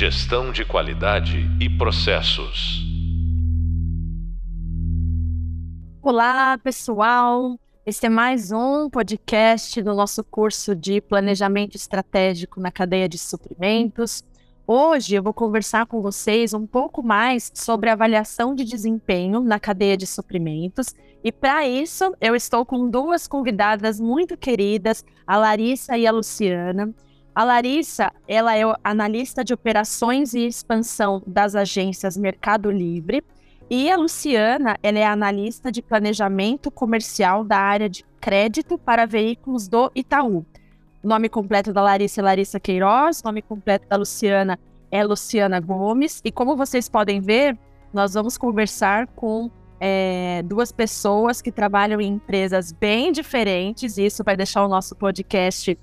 Gestão de qualidade e processos. Olá, pessoal. Este é mais um podcast do nosso curso de Planejamento Estratégico na Cadeia de Suprimentos. Hoje eu vou conversar com vocês um pouco mais sobre avaliação de desempenho na cadeia de suprimentos. E para isso, eu estou com duas convidadas muito queridas, a Larissa e a Luciana. A Larissa, ela é analista de operações e expansão das agências Mercado Livre. E a Luciana, ela é analista de planejamento comercial da área de crédito para veículos do Itaú. O nome completo da Larissa é Larissa Queiroz, o nome completo da Luciana é Luciana Gomes. E como vocês podem ver, nós vamos conversar com é, duas pessoas que trabalham em empresas bem diferentes, e isso vai deixar o nosso podcast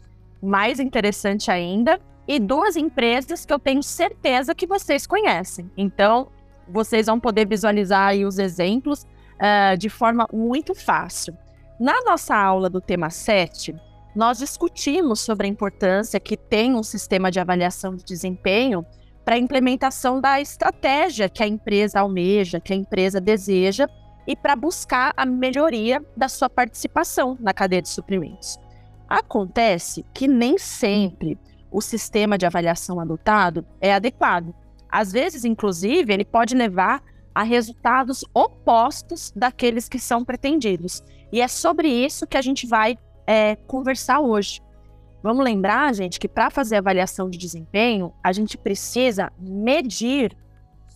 mais interessante ainda. E duas empresas que eu tenho certeza que vocês conhecem. Então, vocês vão poder visualizar aí os exemplos uh, de forma muito fácil. Na nossa aula do tema 7, nós discutimos sobre a importância que tem um sistema de avaliação de desempenho para a implementação da estratégia que a empresa almeja, que a empresa deseja e para buscar a melhoria da sua participação na cadeia de suprimentos. Acontece que nem sempre o sistema de avaliação adotado é adequado. Às vezes, inclusive, ele pode levar a resultados opostos daqueles que são pretendidos. E é sobre isso que a gente vai é, conversar hoje. Vamos lembrar, gente, que para fazer avaliação de desempenho, a gente precisa medir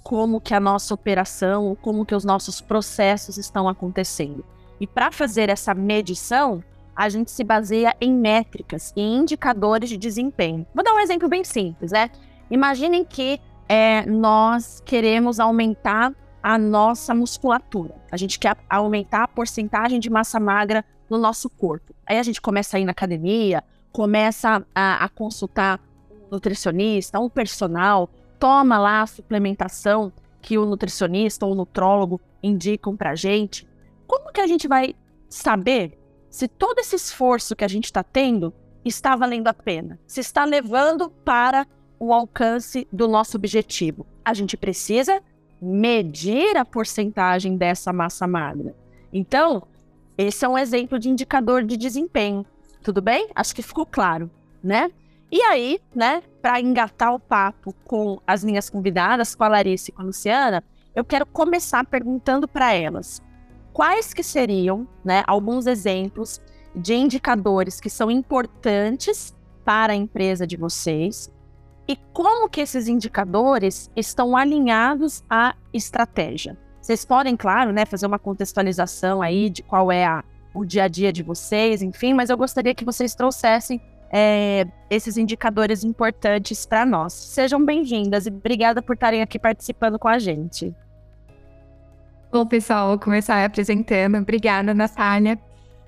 como que a nossa operação, como que os nossos processos estão acontecendo. E para fazer essa medição, a gente se baseia em métricas e indicadores de desempenho. Vou dar um exemplo bem simples, né? Imaginem que é, nós queremos aumentar a nossa musculatura. A gente quer aumentar a porcentagem de massa magra no nosso corpo. Aí a gente começa a ir na academia, começa a, a consultar um nutricionista, um personal, toma lá a suplementação que o nutricionista ou o nutrólogo indicam para gente. Como que a gente vai saber se todo esse esforço que a gente está tendo está valendo a pena? Se está levando para o alcance do nosso objetivo? A gente precisa medir a porcentagem dessa massa magra. Então, esse é um exemplo de indicador de desempenho. Tudo bem? Acho que ficou claro, né? E aí, né, para engatar o papo com as minhas convidadas, com a Larissa e com a Luciana, eu quero começar perguntando para elas quais que seriam, né, alguns exemplos de indicadores que são importantes para a empresa de vocês e como que esses indicadores estão alinhados à estratégia. Vocês podem, claro, né, fazer uma contextualização aí de qual é a, o dia a dia de vocês, enfim, mas eu gostaria que vocês trouxessem é, esses indicadores importantes para nós. Sejam bem-vindas e obrigada por estarem aqui participando com a gente. Bom, pessoal, vou começar apresentando. Obrigada, Natália.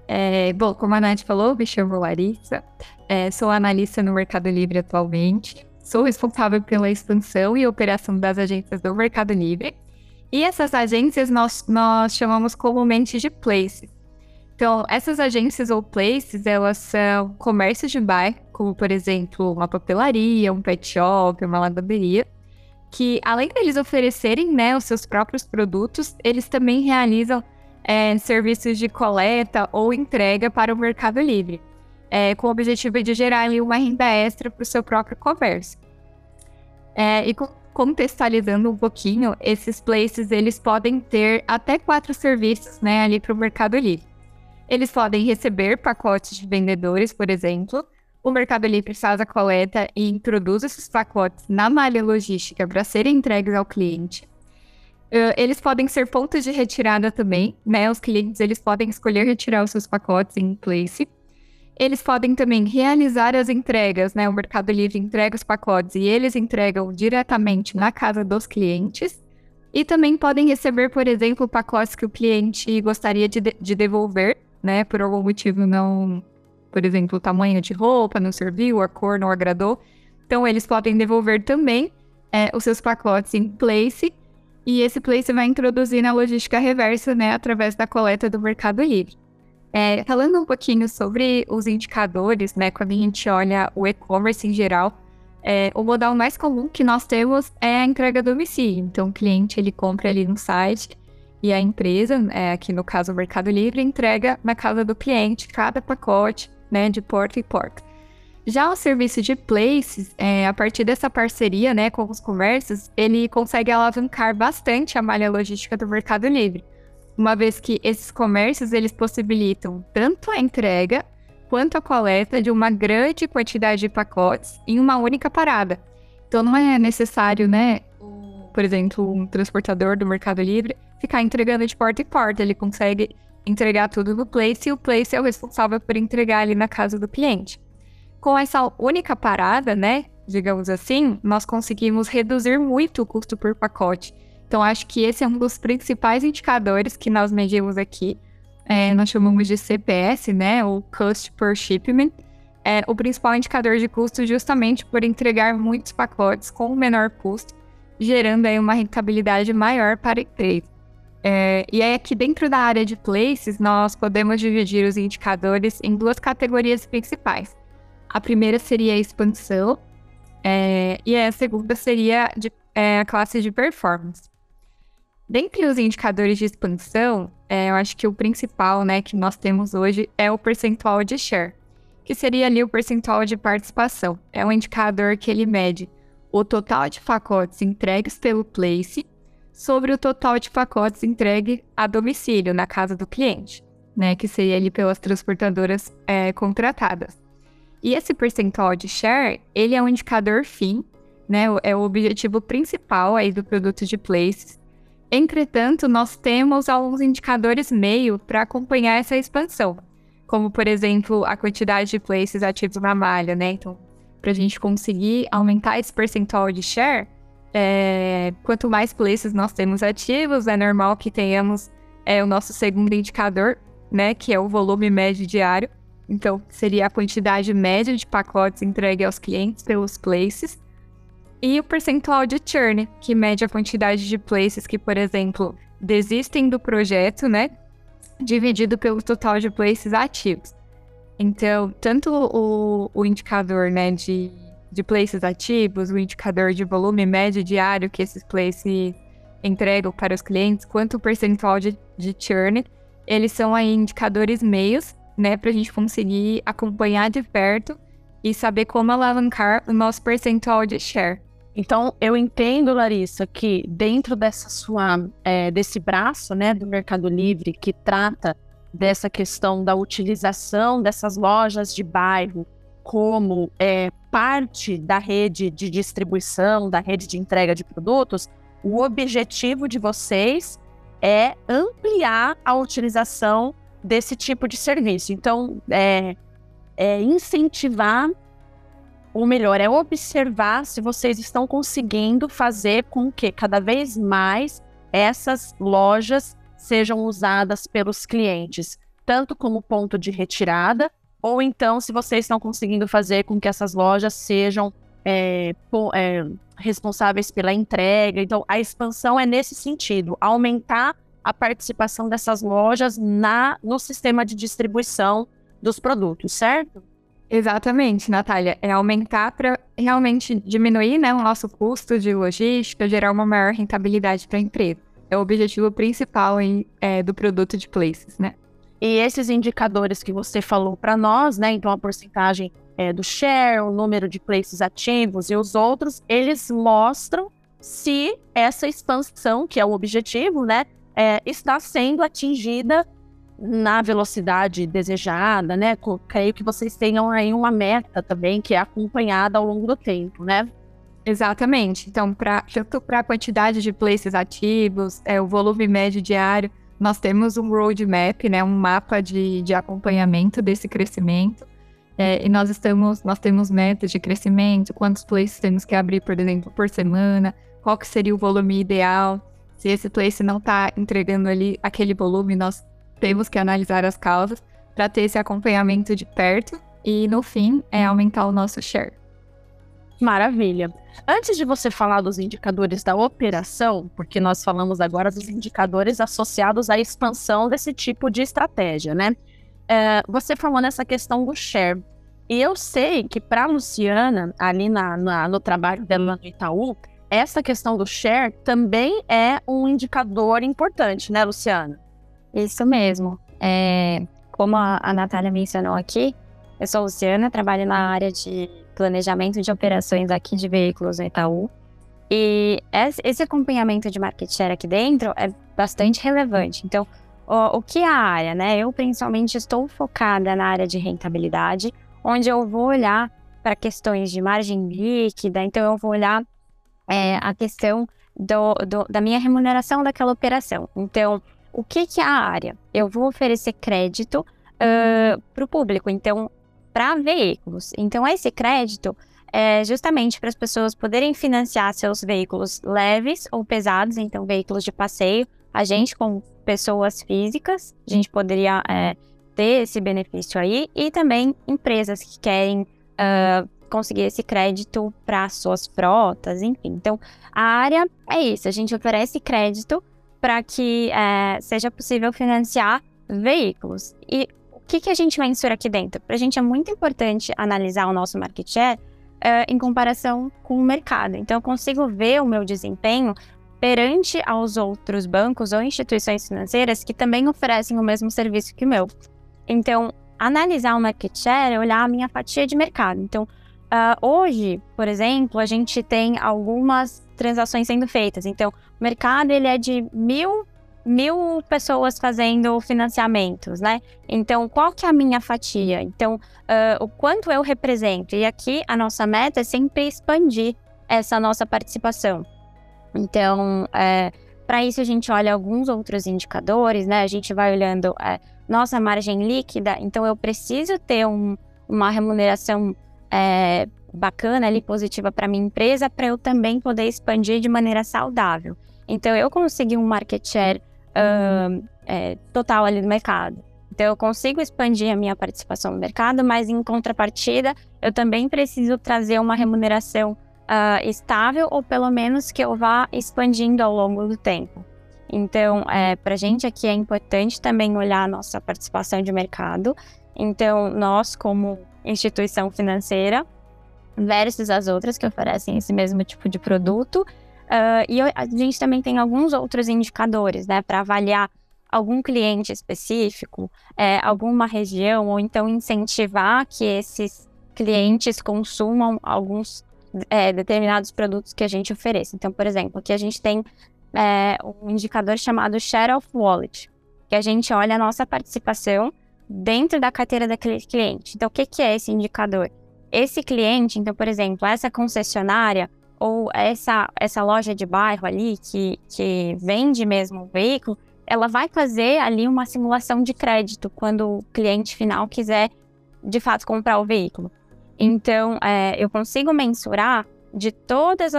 É, bom, como a Nath falou, me chamo Larissa, é, sou analista no Mercado Livre atualmente, sou responsável pela expansão e operação das agências do Mercado Livre e essas agências nós, nós chamamos comumente de places. Então, essas agências ou places, elas são comércios de bairro, como por exemplo uma papelaria, um pet shop, uma lavanderia, que além deles oferecerem né, os seus próprios produtos, eles também realizam é, serviços de coleta ou entrega para o Mercado Livre, é, com o objetivo de gerar ali, uma renda extra para o seu próprio comércio. É, e contextualizando um pouquinho, esses places eles podem ter até quatro serviços, né, ali para o Mercado Livre. Eles podem receber pacotes de vendedores, por exemplo. O Mercado Livre faz a coleta e introduz esses pacotes na malha logística para serem entregues ao cliente. Uh, eles podem ser pontos de retirada também, né? Os clientes eles podem escolher retirar os seus pacotes em place. Eles podem também realizar as entregas, né? O Mercado Livre entrega os pacotes e eles entregam diretamente na casa dos clientes. E também podem receber, por exemplo, pacotes que o cliente gostaria de, de devolver, né? Por algum motivo não. Por exemplo, o tamanho de roupa não serviu, a cor não agradou. Então, eles podem devolver também é, os seus pacotes em place. E esse place vai introduzir na logística reversa, né? Através da coleta do Mercado Livre. É, falando um pouquinho sobre os indicadores, né, quando a gente olha o e-commerce em geral, É, o modal mais comum que nós temos é a entrega domicílio. Então, o cliente ele compra ali no site e a empresa, é, aqui no caso o Mercado Livre, entrega na casa do cliente cada pacote né, de porta e porta. Já o serviço de places, é, a partir dessa parceria né, com os comércios, ele consegue alavancar bastante a malha logística do Mercado Livre, uma vez que esses comércios eles possibilitam tanto a entrega quanto a coleta de uma grande quantidade de pacotes em uma única parada. Então não é necessário, né, por exemplo, um transportador do Mercado Livre ficar entregando de porta em porta, ele consegue entregar tudo no Place e o Place é o responsável por entregar ali na casa do cliente com essa única parada, né, digamos assim, nós conseguimos reduzir muito o custo por pacote. Então, acho que esse é um dos principais indicadores que nós medimos aqui. É, nós chamamos de CPS, né, o Cost Per Shipment. É o principal indicador de custo justamente por entregar muitos pacotes com menor custo, gerando aí uma rentabilidade maior para a empresa. É, e aí, aqui dentro da área de places, nós podemos dividir os indicadores em duas categorias principais. A primeira seria a expansão, é, e a segunda seria de, é, a classe de performance. Dentre os indicadores de expansão, é, eu acho que o principal né, que nós temos hoje é o percentual de share, que seria ali o percentual de participação. É um indicador que ele mede o total de pacotes entregues pelo Place sobre o total de pacotes entregue a domicílio, na casa do cliente, né, que seria ali pelas transportadoras é, contratadas. E esse percentual de share, ele é um indicador fim, né? É o objetivo principal aí do produto de places. Entretanto, nós temos alguns indicadores meio para acompanhar essa expansão, como por exemplo a quantidade de places ativos na malha, né? Então, para a gente conseguir aumentar esse percentual de share, é, quanto mais places nós temos ativos, é normal que tenhamos é, o nosso segundo indicador, né? Que é o volume médio diário. Então, seria a quantidade média de pacotes entregue aos clientes pelos places. E o percentual de churn, que mede a quantidade de places que, por exemplo, desistem do projeto, né? Dividido pelo total de places ativos. Então, tanto o, o indicador né, de, de places ativos, o indicador de volume médio diário que esses places entregam para os clientes, quanto o percentual de, de churn, eles são aí indicadores meios né, para a gente conseguir acompanhar de perto e saber como alavancar o nosso percentual de share. Então, eu entendo, Larissa, que dentro dessa sua, é, desse braço, né, do Mercado Livre, que trata dessa questão da utilização dessas lojas de bairro como é, parte da rede de distribuição, da rede de entrega de produtos, o objetivo de vocês é ampliar a utilização desse tipo de serviço. Então, é, é incentivar, ou melhor, é observar se vocês estão conseguindo fazer com que cada vez mais essas lojas sejam usadas pelos clientes, tanto como ponto de retirada, ou então se vocês estão conseguindo fazer com que essas lojas sejam é, é, responsáveis pela entrega. Então, a expansão é nesse sentido, aumentar a participação dessas lojas na no sistema de distribuição dos produtos, certo? Exatamente, Natália. É aumentar para realmente diminuir né, o nosso custo de logística, gerar uma maior rentabilidade para a empresa. É o objetivo principal em, é, do produto de Places, né? E esses indicadores que você falou para nós, né? Então, a porcentagem é, do share, o número de places ativos e os outros, eles mostram se essa expansão, que é o objetivo, né? é, está sendo atingida na velocidade desejada, né? Creio que vocês tenham aí uma meta também que é acompanhada ao longo do tempo, né? Exatamente. Então, pra, tanto para a quantidade de places ativos, é, o volume médio diário, nós temos um roadmap, né, um mapa de, de acompanhamento desse crescimento. É, e nós estamos, nós temos metas de crescimento, quantos places temos que abrir, por exemplo, por semana, qual que seria o volume ideal. Se esse place não está entregando ali aquele volume, nós temos que analisar as causas para ter esse acompanhamento de perto e, no fim, é aumentar o nosso share. Maravilha. Antes de você falar dos indicadores da operação, porque nós falamos agora dos indicadores associados à expansão desse tipo de estratégia, né? É, você falou nessa questão do share. E eu sei que para a Luciana, ali na, na, no trabalho dela no Itaú, essa questão do share também é um indicador importante, né, Luciana? Isso mesmo. É, como a, a Natália mencionou aqui, eu sou Luciana, trabalho na área de planejamento de operações aqui de veículos no Itaú. E esse acompanhamento de market share aqui dentro é bastante relevante. Então, o, o que é a área, né? Eu principalmente estou focada na área de rentabilidade, onde eu vou olhar para questões de margem líquida, então eu vou olhar é, a questão do, do, da minha remuneração daquela operação. Então, o que, que é a área? Eu vou oferecer crédito uh, para o público, então, para veículos. Então, esse crédito é justamente para as pessoas poderem financiar seus veículos leves ou pesados, então, veículos de passeio. A gente, como pessoas físicas, a gente poderia é, ter esse benefício aí, e também empresas que querem uh, conseguir esse crédito para suas frotas, enfim. Então, a área é isso, a gente oferece crédito para que é, seja possível financiar veículos. E que, que a gente mensura aqui dentro? Para a gente é muito importante analisar o nosso market share é, em comparação com o mercado. Então, eu consigo ver o meu desempenho perante aos outros bancos ou instituições financeiras que também oferecem o mesmo serviço que o meu. Então, analisar o market share é olhar a minha fatia de mercado. Então, uh, hoje, por exemplo, a gente tem algumas transações sendo feitas. Então, o mercado ele é de mil, mil pessoas fazendo financiamentos, né? Então, qual que é a minha fatia? Então, uh, o quanto eu represento? E aqui a nossa meta é sempre expandir essa nossa participação. Então, é, para isso a gente olha alguns outros indicadores, né? A gente vai olhando é, nossa margem líquida, então eu preciso ter um, uma remuneração é, bacana ali, positiva para minha empresa, para eu também poder expandir de maneira saudável. Então eu consegui um market share uh, é, total ali no mercado. Então eu consigo expandir a minha participação no mercado, mas em contrapartida eu também preciso trazer uma remuneração uh, estável ou pelo menos que eu vá expandindo ao longo do tempo. Então, é, para a gente aqui é importante também olhar a nossa participação de mercado. Então, nós, como instituição financeira, versus as outras que oferecem esse mesmo tipo de produto. Uh, e a gente também tem alguns outros indicadores, né, para avaliar algum cliente específico, é, alguma região, ou então incentivar que esses clientes consumam alguns é, determinados produtos que a gente oferece. Então, por exemplo, aqui a gente tem é, um indicador chamado Share of Wallet, que a gente olha a nossa participação dentro da carteira daquele cliente. Então, o que, que é esse indicador? Esse cliente, então, por exemplo, essa concessionária ou essa, essa loja de bairro ali que, que vende mesmo o veículo, ela vai fazer ali uma simulação de crédito quando o cliente final quiser de fato comprar o veículo. Então, é, eu consigo mensurar de todos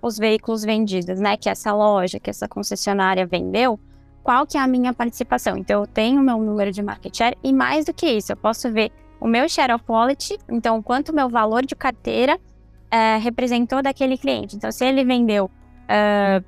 os veículos vendidos, né, que essa loja, que essa concessionária vendeu, qual que é a minha participação. Então, eu tenho o meu número de market share e mais do que isso, eu posso ver o meu share of wallet, então, quanto o meu valor de carteira é, representou daquele cliente. Então, se ele vendeu uh,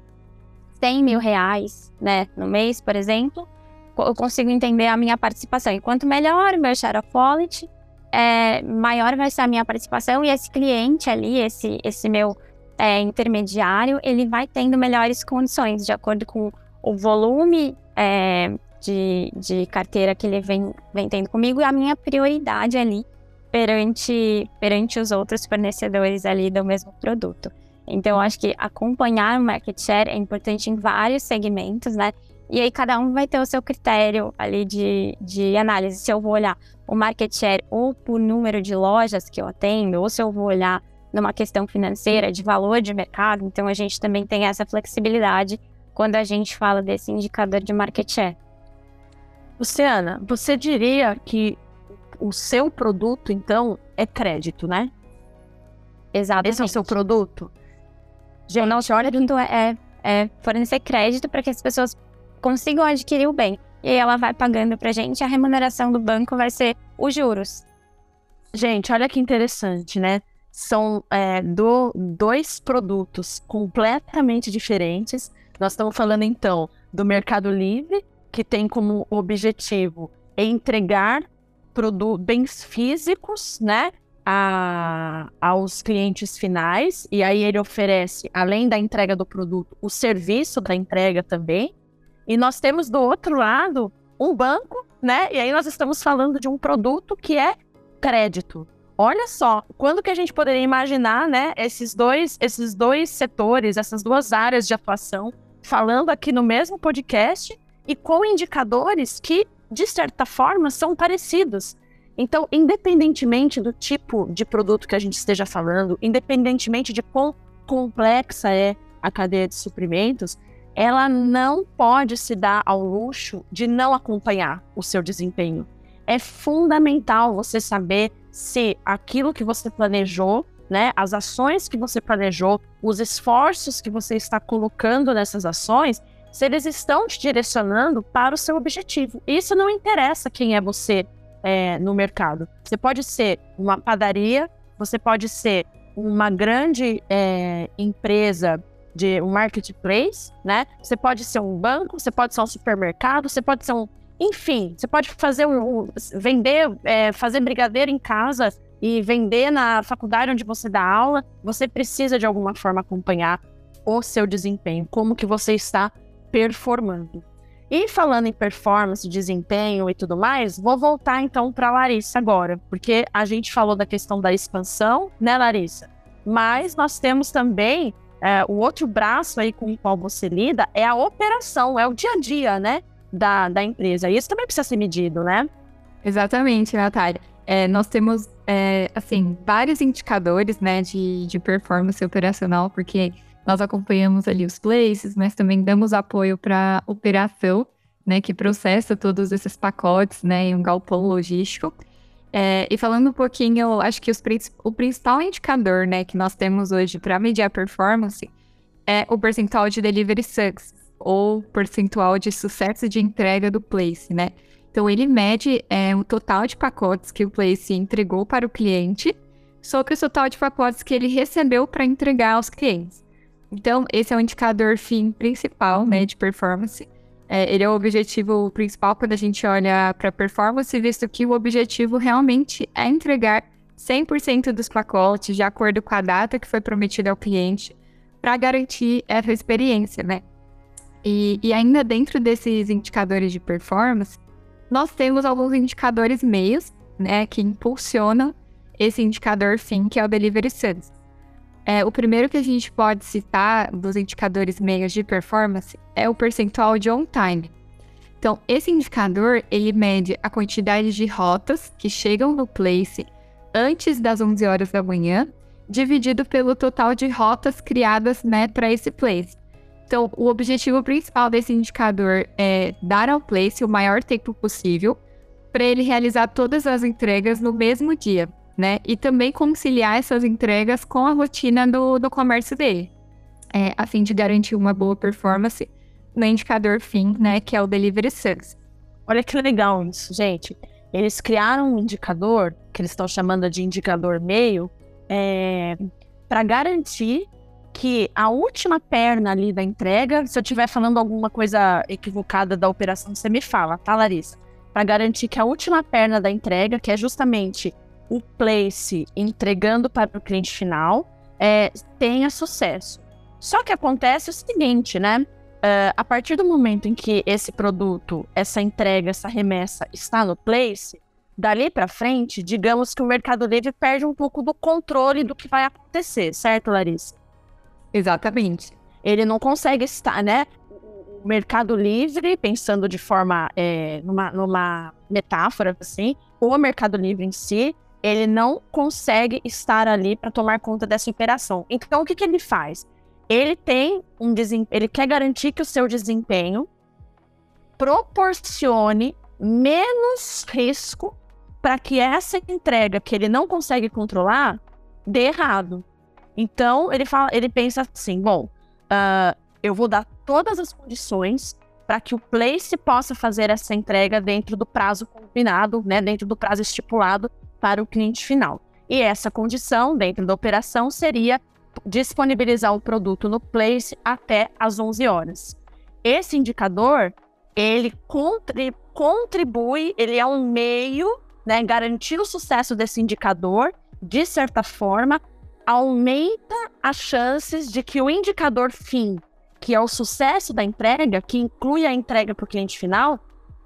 100 mil reais, né, no mês, por exemplo, eu consigo entender a minha participação. E quanto melhor o meu share of wallet, é, maior vai ser a minha participação e esse cliente ali, esse, esse meu é, intermediário, ele vai tendo melhores condições de acordo com o volume é, de, de carteira que ele vem, vem tendo comigo e a minha prioridade ali perante, perante os outros fornecedores ali do mesmo produto. Então, acho que acompanhar o market share é importante em vários segmentos, né? E aí cada um vai ter o seu critério ali de, de análise. Se eu vou olhar o market share ou por número de lojas que eu atendo, ou se eu vou olhar numa questão financeira, de valor de mercado. Então a gente também tem essa flexibilidade quando a gente fala desse indicador de market share. Luciana, você diria que o seu produto, então, é crédito, né? Exatamente. Esse é o seu produto? Gente, o nosso produto é, é fornecer crédito para que as pessoas consigam adquirir o bem. E aí ela vai pagando pra gente, a remuneração do banco vai ser os juros. Gente, olha que interessante, né? São é, do, dois produtos completamente diferentes. Nós estamos falando então do Mercado Livre, que tem como objetivo entregar bens físicos, né? A, aos clientes finais, e aí ele oferece, além da entrega do produto, o serviço da entrega também. E nós temos do outro lado um banco, né? E aí nós estamos falando de um produto que é crédito. Olha só, quando que a gente poderia imaginar, né, esses dois, esses dois setores, essas duas áreas de atuação, falando aqui no mesmo podcast e com indicadores que, de certa forma, são parecidos. Então, independentemente do tipo de produto que a gente esteja falando, independentemente de quão complexa é a cadeia de suprimentos, ela não pode se dar ao luxo de não acompanhar o seu desempenho. É fundamental você saber se aquilo que você planejou, né, as ações que você planejou, os esforços que você está colocando nessas ações, se eles estão te direcionando para o seu objetivo. Isso não interessa quem é você é, no mercado. Você pode ser uma padaria, você pode ser uma grande é, empresa de um marketplace, né? Você pode ser um banco, você pode ser um supermercado, você pode ser um. Enfim, você pode fazer um. vender, é, fazer brigadeiro em casa e vender na faculdade onde você dá aula. Você precisa de alguma forma acompanhar o seu desempenho, como que você está performando. E falando em performance, desempenho e tudo mais, vou voltar então para Larissa agora, porque a gente falou da questão da expansão, né, Larissa? Mas nós temos também é, o outro braço aí com o qual você lida é a operação, é o dia a dia, né, da, da empresa. E isso também precisa ser medido, né? Exatamente, Natália. É, nós temos, é, assim, vários indicadores, né, de, de performance operacional, porque nós acompanhamos ali os places, mas também damos apoio para operação, né, que processa todos esses pacotes, né, em um galpão logístico. É, e falando um pouquinho, eu acho que os, o principal indicador né, que nós temos hoje para mediar performance é o percentual de delivery success, ou percentual de sucesso de entrega do Place, né? Então, ele mede é, o total de pacotes que o Place entregou para o cliente sobre o total de pacotes que ele recebeu para entregar aos clientes. Então, esse é o indicador fim principal né, de performance. É, ele é o objetivo principal quando a gente olha para performance, visto que o objetivo realmente é entregar 100% dos pacotes de acordo com a data que foi prometida ao cliente, para garantir essa experiência, né? E, e, ainda dentro desses indicadores de performance, nós temos alguns indicadores meios, né, que impulsionam esse indicador fim, que é o Delivery Success. É, o primeiro que a gente pode citar dos indicadores meios de performance é o percentual de on-time. Então, esse indicador, ele mede a quantidade de rotas que chegam no place antes das 11 horas da manhã, dividido pelo total de rotas criadas né, para esse place. Então, o objetivo principal desse indicador é dar ao place o maior tempo possível para ele realizar todas as entregas no mesmo dia né? E também conciliar essas entregas com a rotina do, do comércio dele, é, a fim de garantir uma boa performance no indicador fim, né? Que é o Delivery Success. Olha que legal isso, gente. Eles criaram um indicador, que eles estão chamando de indicador meio, é, para garantir que a última perna ali da entrega, se eu estiver falando alguma coisa equivocada da operação, você me fala, tá, Larissa? Para garantir que a última perna da entrega, que é justamente o place entregando para o cliente final é, tenha sucesso. Só que acontece o seguinte, né? Uh, a partir do momento em que esse produto, essa entrega, essa remessa está no place, dali para frente, digamos que o Mercado Livre perde um pouco do controle do que vai acontecer, certo, Larissa? Exatamente. Ele não consegue estar, né? O Mercado Livre, pensando de forma, é, numa, numa metáfora assim, o Mercado Livre em si, ele não consegue estar ali para tomar conta dessa operação. Então, o que, que ele faz? Ele tem um ele quer garantir que o seu desempenho proporcione menos risco para que essa entrega que ele não consegue controlar dê errado. Então ele fala, ele pensa assim, bom, uh, eu vou dar todas as condições para que o place possa fazer essa entrega dentro do prazo combinado, né, dentro do prazo estipulado para o cliente final. E essa condição, dentro da operação, seria disponibilizar o produto no place até às 11 horas. Esse indicador, ele contribui, ele é um meio né, garantir o sucesso desse indicador, de certa forma, aumenta as chances de que o indicador fim, que é o sucesso da entrega, que inclui a entrega para o cliente final,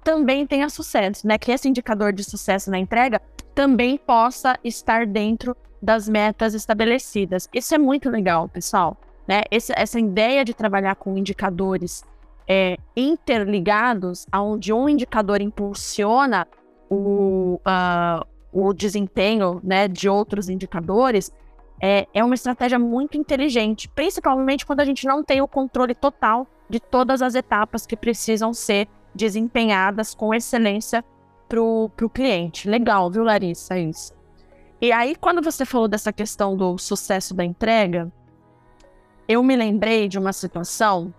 também tenha sucesso, né? Que esse indicador de sucesso na entrega também possa estar dentro das metas estabelecidas. Isso é muito legal, pessoal. Né? Esse, essa ideia de trabalhar com indicadores é, interligados, onde um indicador impulsiona o, uh, o desempenho né, de outros indicadores, é, é uma estratégia muito inteligente, principalmente quando a gente não tem o controle total de todas as etapas que precisam ser desempenhadas com excelência para o cliente. Legal, viu, Larissa? Isso. E aí, quando você falou dessa questão do sucesso da entrega, eu me lembrei de uma situação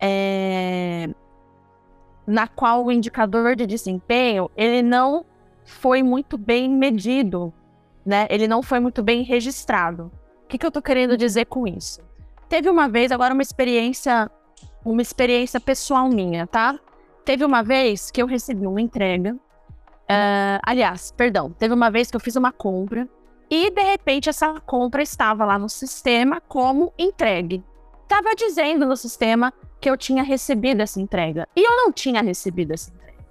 é, na qual o indicador de desempenho ele não foi muito bem medido, né? Ele não foi muito bem registrado. O que, que eu estou querendo dizer com isso? Teve uma vez, agora uma experiência, uma experiência pessoal minha, tá? Teve uma vez que eu recebi uma entrega. Uh, aliás, perdão, teve uma vez que eu fiz uma compra e de repente essa compra estava lá no sistema como entregue. Estava dizendo no sistema que eu tinha recebido essa entrega. E eu não tinha recebido essa entrega.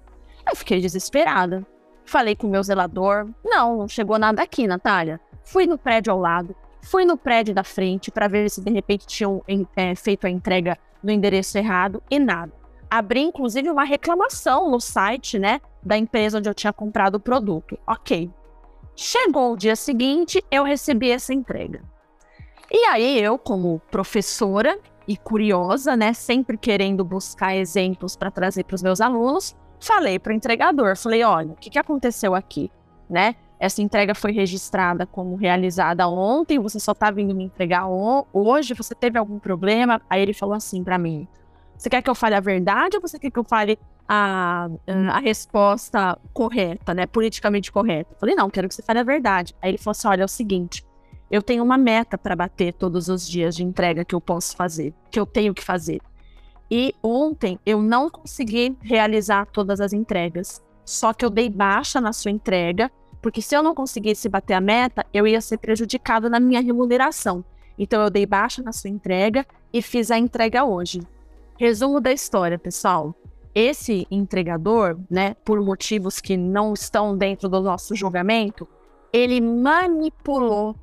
Eu fiquei desesperada. Falei com o meu zelador. Não, não chegou nada aqui, Natália. Fui no prédio ao lado, fui no prédio da frente para ver se de repente tinham é, feito a entrega no endereço errado e nada. Abri inclusive uma reclamação no site, né, da empresa onde eu tinha comprado o produto. Ok. Chegou o dia seguinte, eu recebi essa entrega. E aí eu, como professora, e curiosa, né, sempre querendo buscar exemplos para trazer para os meus alunos, falei para o entregador, falei, olha, o que, que aconteceu aqui, né? Essa entrega foi registrada como realizada ontem, você só está vindo me entregar hoje, você teve algum problema? Aí ele falou assim para mim, você quer que eu fale a verdade ou você quer que eu fale a, a resposta correta, né, politicamente correta? Eu falei, não, quero que você fale a verdade. Aí ele falou assim, olha, é o seguinte, eu tenho uma meta para bater todos os dias de entrega que eu posso fazer, que eu tenho que fazer. E ontem eu não consegui realizar todas as entregas. Só que eu dei baixa na sua entrega, porque se eu não conseguisse bater a meta, eu ia ser prejudicado na minha remuneração. Então eu dei baixa na sua entrega e fiz a entrega hoje. Resumo da história, pessoal. Esse entregador, né, por motivos que não estão dentro do nosso julgamento, ele manipulou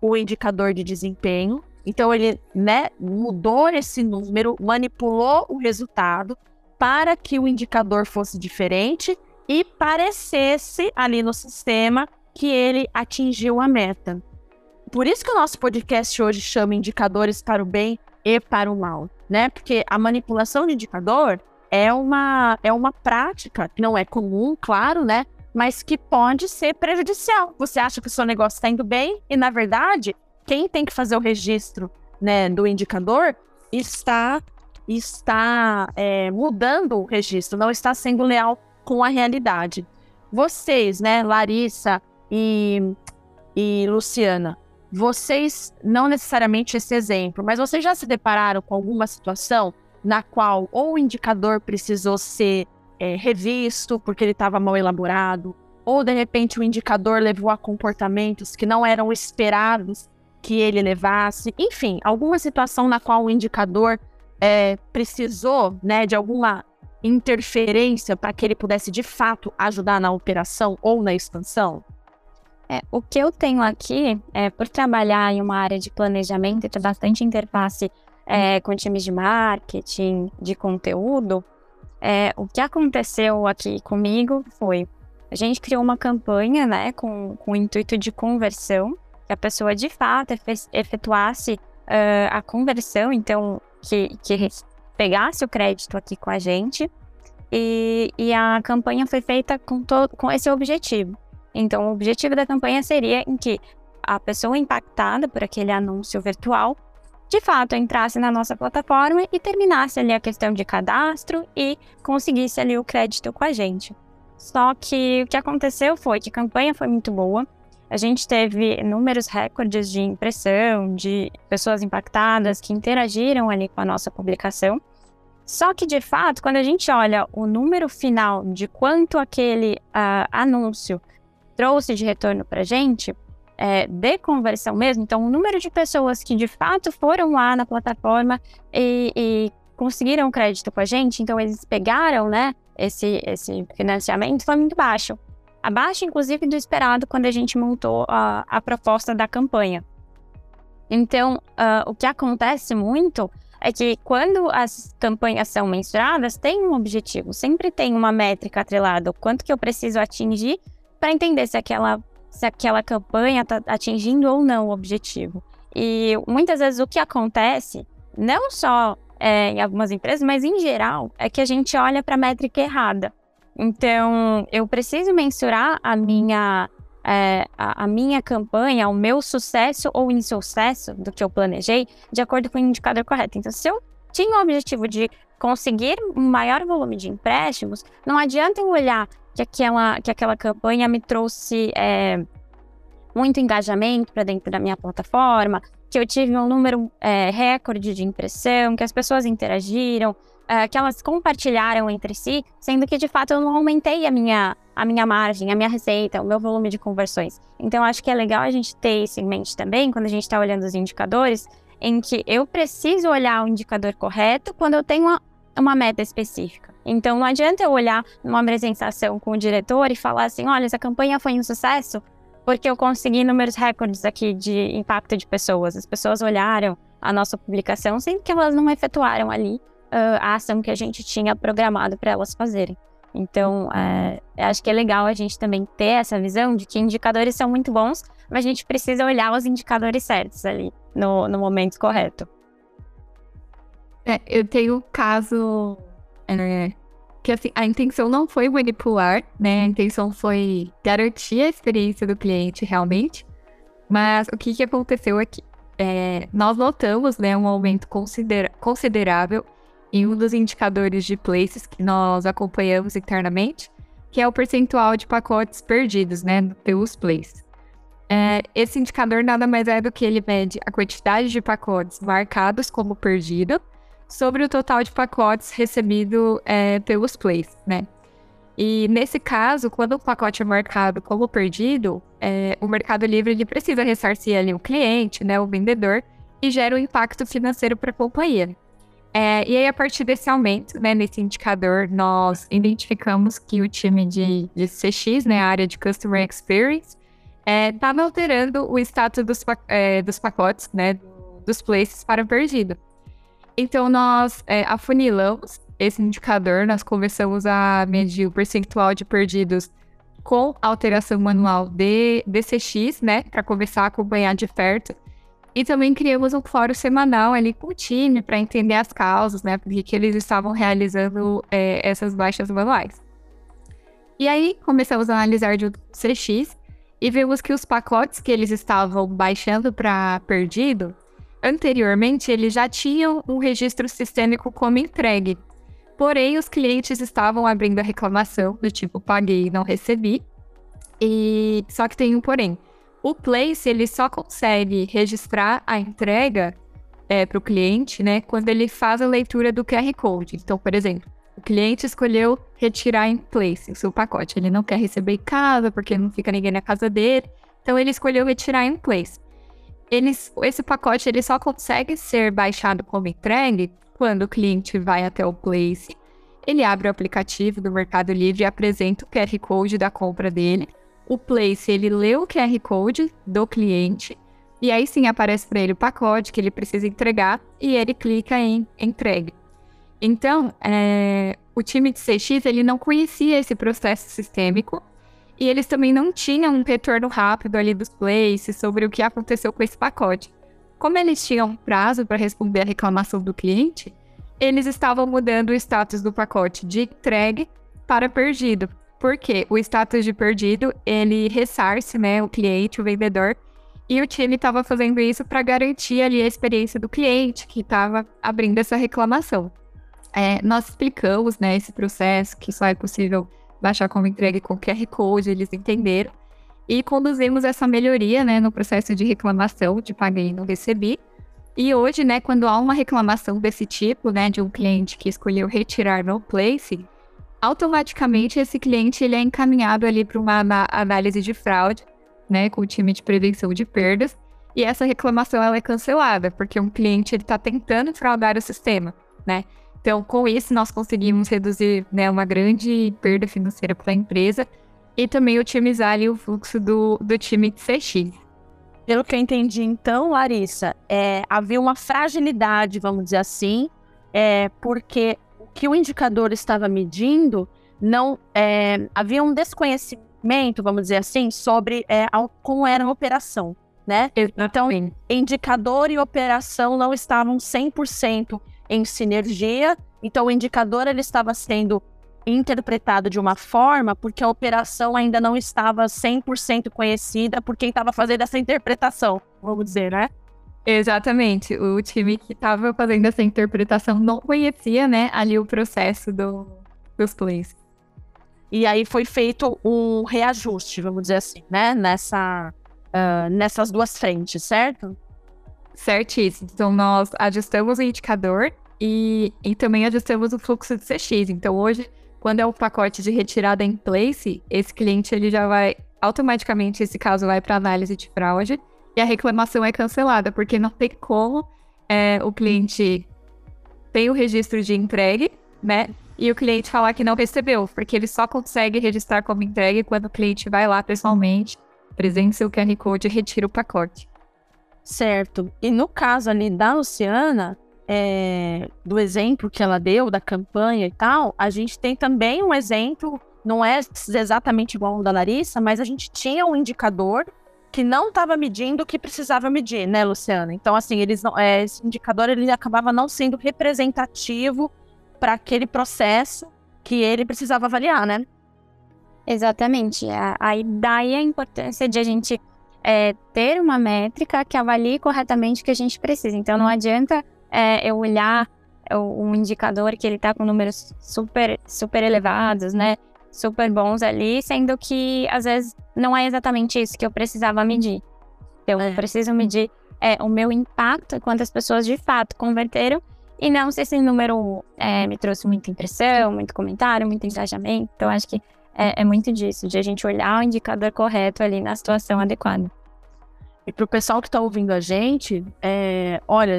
o indicador de desempenho. Então ele, né, mudou esse número, manipulou o resultado para que o indicador fosse diferente e parecesse ali no sistema que ele atingiu a meta. Por isso que o nosso podcast hoje chama indicadores para o bem e para o mal, né? Porque a manipulação de indicador é uma é uma prática que não é comum, claro, né? mas que pode ser prejudicial. Você acha que o seu negócio está indo bem e, na verdade, quem tem que fazer o registro né, do indicador está está é, mudando o registro, não está sendo leal com a realidade. Vocês, né, Larissa e, e Luciana, vocês, não necessariamente esse exemplo, mas vocês já se depararam com alguma situação na qual ou o indicador precisou ser é, revisto porque ele estava mal elaborado, ou de repente o indicador levou a comportamentos que não eram esperados que ele levasse, enfim, alguma situação na qual o indicador é, precisou né, de alguma interferência para que ele pudesse de fato ajudar na operação ou na expansão? É, o que eu tenho aqui, é, por trabalhar em uma área de planejamento e ter bastante interface é, com times de marketing, de conteúdo, é, o que aconteceu aqui comigo foi a gente criou uma campanha, né, com, com o intuito de conversão, que a pessoa de fato efetuasse uh, a conversão, então que, que pegasse o crédito aqui com a gente. E, e a campanha foi feita com, todo, com esse objetivo. Então, o objetivo da campanha seria em que a pessoa impactada por aquele anúncio virtual de fato entrasse na nossa plataforma e terminasse ali a questão de cadastro e conseguisse ali o crédito com a gente. Só que o que aconteceu foi que a campanha foi muito boa. A gente teve números recordes de impressão, de pessoas impactadas que interagiram ali com a nossa publicação. Só que, de fato, quando a gente olha o número final de quanto aquele uh, anúncio trouxe de retorno para a gente, é, de conversão mesmo, então o número de pessoas que de fato foram lá na plataforma e, e conseguiram crédito com a gente, então eles pegaram, né, esse, esse financiamento, foi muito baixo. Abaixo, inclusive, do esperado quando a gente montou a, a proposta da campanha. Então, uh, o que acontece muito é que quando as campanhas são mensuradas, tem um objetivo, sempre tem uma métrica atrelada, o quanto que eu preciso atingir para entender se aquela, se aquela campanha está atingindo ou não o objetivo. E muitas vezes o que acontece, não só é, em algumas empresas, mas em geral, é que a gente olha para a métrica errada. Então, eu preciso mensurar a minha é, a, a, minha campanha, o meu sucesso ou insucesso do que eu planejei, de acordo com o indicador correto. Então, se eu tinha o objetivo de conseguir um maior volume de empréstimos, não adianta eu olhar que aquela, que aquela campanha me trouxe é, muito engajamento para dentro da minha plataforma, que eu tive um número é, recorde de impressão, que as pessoas interagiram, é, que elas compartilharam entre si, sendo que de fato eu não aumentei a minha, a minha margem, a minha receita, o meu volume de conversões. Então acho que é legal a gente ter isso em mente também quando a gente está olhando os indicadores, em que eu preciso olhar o indicador correto quando eu tenho uma, uma meta específica. Então não adianta eu olhar numa apresentação com o diretor e falar assim: olha, essa campanha foi um sucesso porque eu consegui números recordes aqui de impacto de pessoas. As pessoas olharam a nossa publicação, sendo que elas não efetuaram ali uh, a ação que a gente tinha programado para elas fazerem. Então, é, acho que é legal a gente também ter essa visão de que indicadores são muito bons, mas a gente precisa olhar os indicadores certos ali, no, no momento correto. É, eu tenho um caso é, que assim, a intenção não foi manipular, né? A intenção foi garantir a experiência do cliente realmente. Mas o que, que aconteceu aqui? É, nós notamos né, um aumento considera considerável em um dos indicadores de places que nós acompanhamos internamente, que é o percentual de pacotes perdidos, né, pelos plays. É, esse indicador nada mais é do que ele mede a quantidade de pacotes marcados como perdido sobre o total de pacotes recebido é, pelos plays, né? E nesse caso, quando o pacote é marcado como perdido, é, o Mercado Livre ele precisa ressarcir ali o cliente, né, o vendedor, e gera um impacto financeiro para a companhia. É, e aí, a partir desse aumento, né, nesse indicador, nós identificamos que o time de, de CX, né, a área de Customer Experience, estava é, alterando o status dos, é, dos pacotes, né, dos places para perdido. Então, nós é, afunilamos esse indicador, nós começamos a medir o percentual de perdidos com alteração manual de DCX, né, para começar a acompanhar de perto e também criamos um fórum semanal ali com o time para entender as causas, né? Porque que eles estavam realizando é, essas baixas manuais. E aí começamos a analisar de CX e vimos que os pacotes que eles estavam baixando para perdido, anteriormente eles já tinham um registro sistêmico como entregue. Porém, os clientes estavam abrindo a reclamação do tipo paguei e não recebi. E só que tem um porém. O Place ele só consegue registrar a entrega é, para o cliente, né, quando ele faz a leitura do QR Code. Então, por exemplo, o cliente escolheu retirar em Place o seu pacote. Ele não quer receber em casa porque não fica ninguém na casa dele. Então, ele escolheu retirar em Place. Eles, esse pacote ele só consegue ser baixado como entregue quando o cliente vai até o Place, ele abre o aplicativo do Mercado Livre e apresenta o QR Code da compra dele o Place ele lê o QR Code do cliente e aí sim aparece para ele o pacote que ele precisa entregar e ele clica em entregue. Então, é, o time de CX ele não conhecia esse processo sistêmico e eles também não tinham um retorno rápido ali dos places sobre o que aconteceu com esse pacote. Como eles tinham prazo para responder a reclamação do cliente, eles estavam mudando o status do pacote de entregue para perdido, porque o status de perdido, ele ressarce, né, o cliente, o vendedor, e o time estava fazendo isso para garantir ali a experiência do cliente que estava abrindo essa reclamação. É, nós explicamos, né, esse processo, que só é possível baixar como entrega com QR Code, eles entenderam, e conduzimos essa melhoria, né, no processo de reclamação de paguei e não recebi. E hoje, né, quando há uma reclamação desse tipo, né, de um cliente que escolheu retirar no place, automaticamente esse cliente ele é encaminhado ali para uma análise de fraude, né, com o time de prevenção de perdas, e essa reclamação ela é cancelada, porque um cliente ele está tentando fraudar o sistema, né? Então, com isso, nós conseguimos reduzir né, uma grande perda financeira para a empresa e também otimizar ali, o fluxo do, do time de CX. Pelo que eu entendi, então, Larissa, é, havia uma fragilidade, vamos dizer assim, é, porque o que o indicador estava medindo não é, havia um desconhecimento, vamos dizer assim, sobre é, como era a operação, né? Então, indicador e operação não estavam 100% em sinergia, então o indicador ele estava sendo interpretado de uma forma porque a operação ainda não estava 100% conhecida por quem estava fazendo essa interpretação, vamos dizer, né? Exatamente. O time que estava fazendo essa interpretação não conhecia, né, ali o processo do, dos plays. E aí foi feito um reajuste, vamos dizer assim, né, nessa, uh, nessas duas frentes, certo? Certíssimo. Então, nós ajustamos o indicador e, e também ajustamos o fluxo de CX. Então, hoje, quando é o pacote de retirada em place, esse cliente ele já vai automaticamente, esse caso vai para análise de fraude e a reclamação é cancelada, porque não tem como é, o cliente tem o registro de entregue, né? E o cliente falar que não recebeu, porque ele só consegue registrar como entregue quando o cliente vai lá pessoalmente, presença o QR Code e retira o pacote. Certo. E no caso ali da Luciana, é, do exemplo que ela deu, da campanha e tal, a gente tem também um exemplo, não é exatamente igual ao da Larissa, mas a gente tinha um indicador que não estava medindo o que precisava medir, né, Luciana? Então, assim, eles não, é, esse indicador ele acabava não sendo representativo para aquele processo que ele precisava avaliar, né? Exatamente. Aí daí a importância de a gente é, ter uma métrica que avalie corretamente o que a gente precisa. Então, não adianta é, eu olhar um indicador que ele está com números super, super elevados, né? Super bons ali, sendo que às vezes não é exatamente isso que eu precisava medir. Eu é. preciso medir é, o meu impacto, quantas pessoas de fato converteram, e não se esse número é, me trouxe muita impressão, muito comentário, muito engajamento. Então, acho que é, é muito disso, de a gente olhar o indicador correto ali na situação adequada. E para o pessoal que está ouvindo a gente, é, olha,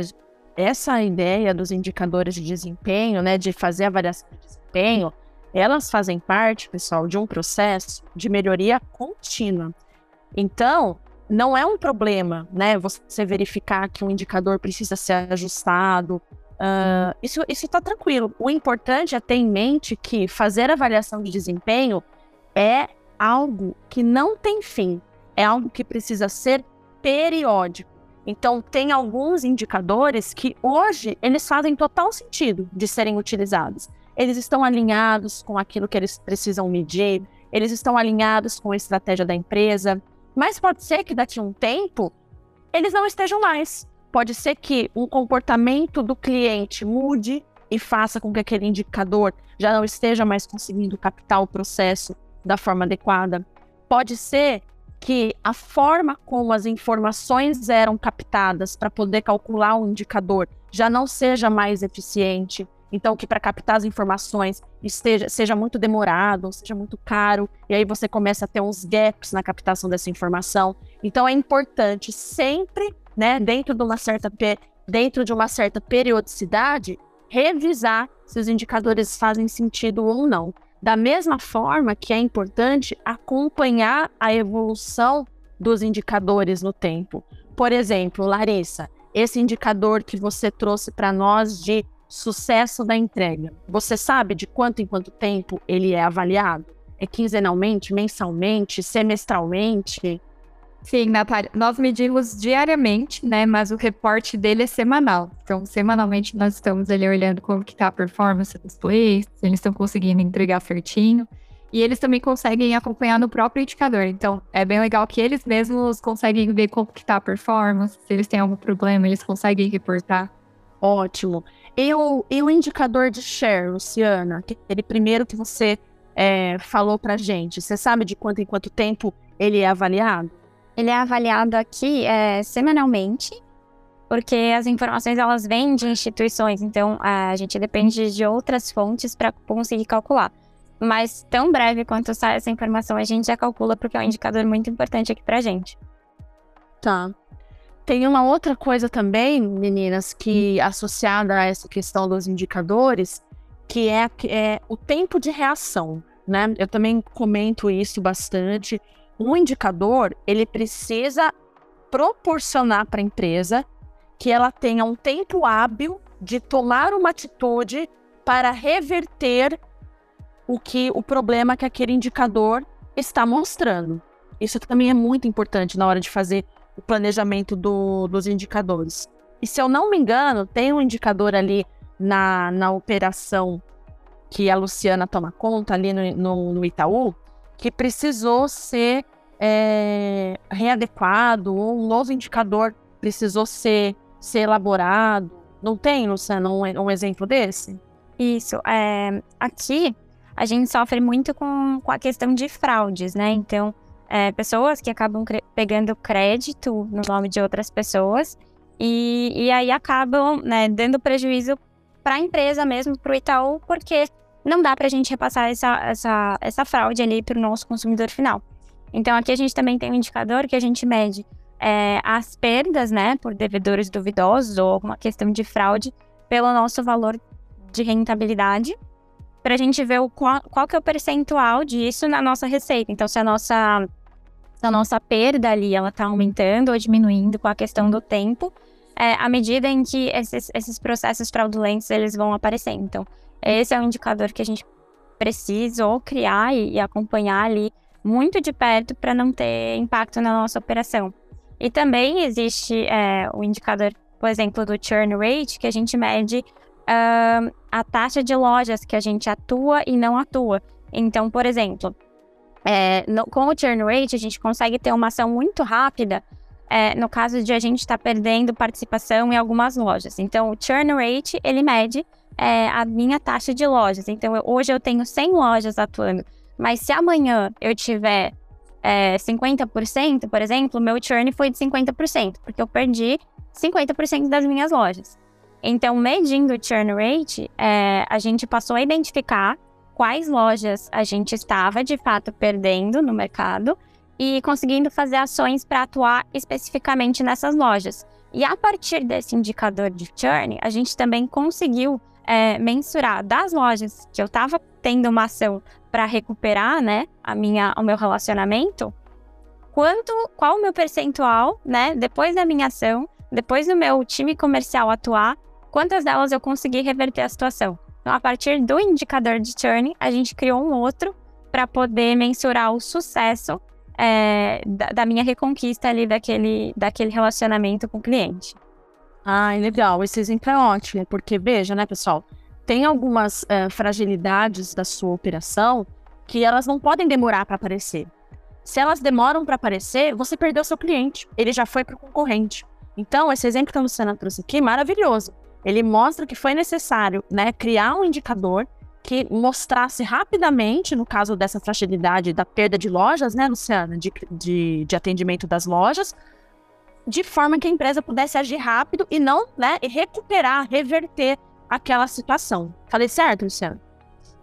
essa ideia dos indicadores de desempenho, né, de fazer avaliação de desempenho, elas fazem parte, pessoal, de um processo de melhoria contínua. Então, não é um problema, né, você verificar que um indicador precisa ser ajustado. Uh, isso está tranquilo. O importante é ter em mente que fazer avaliação de desempenho é algo que não tem fim, é algo que precisa ser periódico. Então, tem alguns indicadores que hoje eles fazem total sentido de serem utilizados. Eles estão alinhados com aquilo que eles precisam medir, eles estão alinhados com a estratégia da empresa, mas pode ser que daqui a um tempo eles não estejam mais. Pode ser que um comportamento do cliente mude e faça com que aquele indicador já não esteja mais conseguindo captar o processo da forma adequada. Pode ser que a forma como as informações eram captadas para poder calcular um indicador já não seja mais eficiente. Então, que para captar as informações esteja, seja muito demorado, seja muito caro, e aí você começa a ter uns gaps na captação dessa informação. Então, é importante sempre, né, dentro de uma certa, dentro de uma certa periodicidade, revisar se os indicadores fazem sentido ou não. Da mesma forma que é importante acompanhar a evolução dos indicadores no tempo. Por exemplo, Larissa, esse indicador que você trouxe para nós de sucesso da entrega, você sabe de quanto em quanto tempo ele é avaliado? É quinzenalmente, mensalmente, semestralmente? Sim, Natália, nós medimos diariamente, né? Mas o reporte dele é semanal. Então, semanalmente nós estamos ali olhando como que tá a performance dos plays, se eles estão conseguindo entregar certinho. E eles também conseguem acompanhar no próprio indicador. Então, é bem legal que eles mesmos conseguem ver como que tá a performance, se eles têm algum problema, eles conseguem reportar. Ótimo. E o, e o indicador de share, Luciana? Aquele primeiro que você é, falou pra gente. Você sabe de quanto em quanto tempo ele é avaliado? Ele é avaliado aqui é, semanalmente, porque as informações elas vêm de instituições, então a gente depende de outras fontes para conseguir calcular. mas tão breve quanto sai essa informação, a gente já calcula porque é um indicador muito importante aqui pra gente. Tá. Tem uma outra coisa também, meninas, que associada a essa questão dos indicadores, que é, é o tempo de reação, né? Eu também comento isso bastante. Um indicador, ele precisa proporcionar para a empresa que ela tenha um tempo hábil de tomar uma atitude para reverter o que o problema que aquele indicador está mostrando. Isso também é muito importante na hora de fazer o planejamento do, dos indicadores. E se eu não me engano, tem um indicador ali na, na operação que a Luciana toma conta ali no, no, no Itaú, que precisou ser é, readequado, ou um novo indicador precisou ser, ser elaborado. Não tem, Luciana, um, um exemplo desse? Isso. É, aqui, a gente sofre muito com, com a questão de fraudes, né? Então, é, pessoas que acabam pegando crédito no nome de outras pessoas e, e aí acabam né, dando prejuízo para a empresa mesmo, para o Itaú, porque não dá para a gente repassar essa, essa, essa fraude ali para o nosso consumidor final. Então aqui a gente também tem um indicador que a gente mede é, as perdas, né, por devedores duvidosos ou alguma questão de fraude pelo nosso valor de rentabilidade, para a gente ver o qual, qual que é o percentual disso na nossa receita. Então se a nossa a nossa perda ali ela está aumentando ou diminuindo com a questão do tempo, é, à medida em que esses, esses processos fraudulentos eles vão aparecendo. Então, esse é um indicador que a gente precisa ou criar e, e acompanhar ali muito de perto para não ter impacto na nossa operação. E também existe é, o indicador, por exemplo, do churn rate, que a gente mede a taxa de lojas que a gente atua e não atua. Então, por exemplo, é, no, com o churn rate, a gente consegue ter uma ação muito rápida é, no caso de a gente estar tá perdendo participação em algumas lojas. Então, o churn rate, ele mede é, a minha taxa de lojas. Então, eu, hoje eu tenho 100 lojas atuando, mas se amanhã eu tiver é, 50%, por exemplo, meu churn foi de 50%, porque eu perdi 50% das minhas lojas. Então, medindo o churn rate, é, a gente passou a identificar quais lojas a gente estava de fato perdendo no mercado e conseguindo fazer ações para atuar especificamente nessas lojas. E a partir desse indicador de churn, a gente também conseguiu é, mensurar das lojas que eu estava tendo uma ação para recuperar, né, a minha, o meu relacionamento, quanto, qual o meu percentual, né, depois da minha ação, depois do meu time comercial atuar, quantas delas eu consegui reverter a situação. Então, a partir do indicador de churn, a gente criou um outro para poder mensurar o sucesso é, da, da, minha reconquista ali daquele, daquele relacionamento com o cliente. Ah, legal. Esse exemplo é ótimo, porque veja, né, pessoal, tem algumas é, fragilidades da sua operação que elas não podem demorar para aparecer. Se elas demoram para aparecer, você perdeu seu cliente, ele já foi para o concorrente. Então, esse exemplo que a Luciana trouxe aqui, maravilhoso ele mostra que foi necessário né, criar um indicador que mostrasse rapidamente, no caso dessa fragilidade da perda de lojas, né, Luciana, de, de, de atendimento das lojas, de forma que a empresa pudesse agir rápido e não, né, recuperar, reverter aquela situação. Falei certo, Luciana?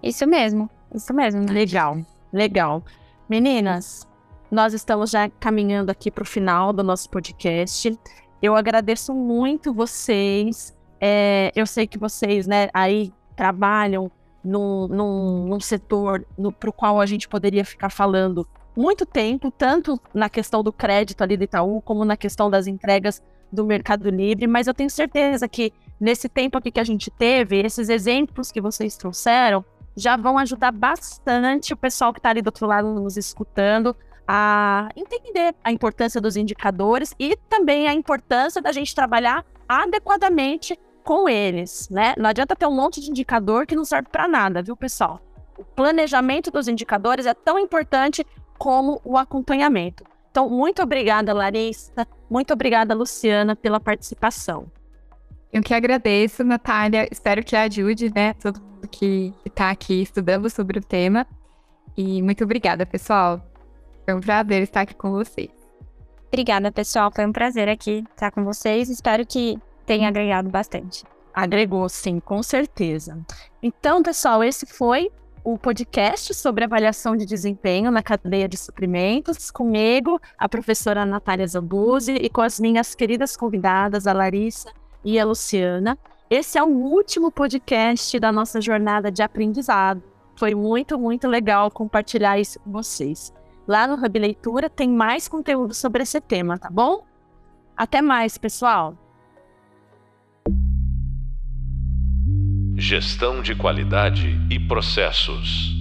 Isso mesmo, isso mesmo. Né? Legal, legal. Meninas, nós estamos já caminhando aqui para o final do nosso podcast. Eu agradeço muito vocês é, eu sei que vocês, né, aí trabalham num, num, num setor para o qual a gente poderia ficar falando muito tempo, tanto na questão do crédito ali do Itaú, como na questão das entregas do Mercado Livre, mas eu tenho certeza que nesse tempo aqui que a gente teve, esses exemplos que vocês trouxeram já vão ajudar bastante o pessoal que está ali do outro lado nos escutando a entender a importância dos indicadores e também a importância da gente trabalhar adequadamente com eles, né? Não adianta ter um monte de indicador que não serve para nada, viu, pessoal? O planejamento dos indicadores é tão importante como o acompanhamento. Então, muito obrigada, Larissa. Muito obrigada, Luciana, pela participação. Eu que agradeço, Natália. Espero que ajude, né, todo mundo que está aqui estudando sobre o tema. E muito obrigada, pessoal. Foi um prazer estar aqui com vocês. Obrigada, pessoal. Foi um prazer aqui estar com vocês. Espero que tem agregado bastante. Agregou, sim, com certeza. Então, pessoal, esse foi o podcast sobre avaliação de desempenho na cadeia de suprimentos, comigo, a professora Natália Zambuzzi, e com as minhas queridas convidadas, a Larissa e a Luciana. Esse é o último podcast da nossa jornada de aprendizado. Foi muito, muito legal compartilhar isso com vocês. Lá no Hub Leitura tem mais conteúdo sobre esse tema, tá bom? Até mais, pessoal! Gestão de qualidade e processos.